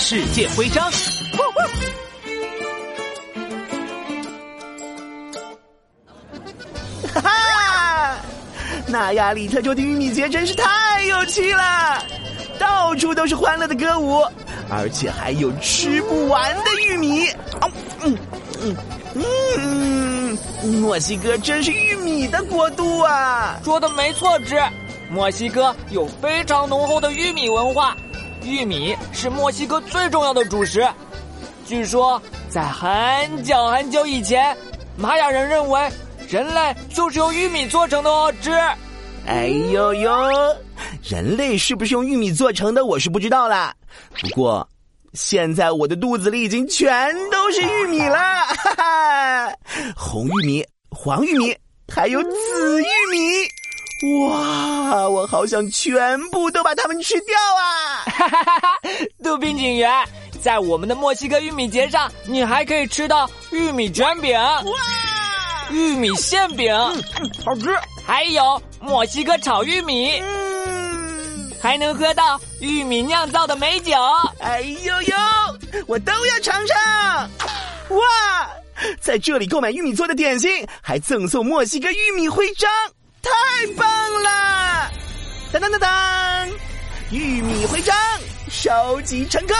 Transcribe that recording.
世界徽章。哈哈，纳亚里特州的玉米节真是太有趣了，到处都是欢乐的歌舞，而且还有吃不完的玉米。嗯嗯嗯，墨西哥真是玉米的国度啊！说的没错，之墨西哥有非常浓厚的玉米文化，玉米是墨西哥最重要的主食。据说在很久很久以前，玛雅人认为。人类就是用玉米做成的哦，吃。哎呦呦，人类是不是用玉米做成的？我是不知道啦。不过现在我的肚子里已经全都是玉米了，哈哈，红玉米、黄玉米，还有紫玉米。哇，我好想全部都把它们吃掉啊！哈哈哈哈杜宾警员，在我们的墨西哥玉米节上，你还可以吃到玉米卷饼。哇！玉米馅饼，嗯好吃。还有墨西哥炒玉米，嗯，还能喝到玉米酿造的美酒。哎呦呦，我都要尝尝！哇，在这里购买玉米做的点心，还赠送墨西哥玉米徽章，太棒了！当当当当，玉米徽章收集成功。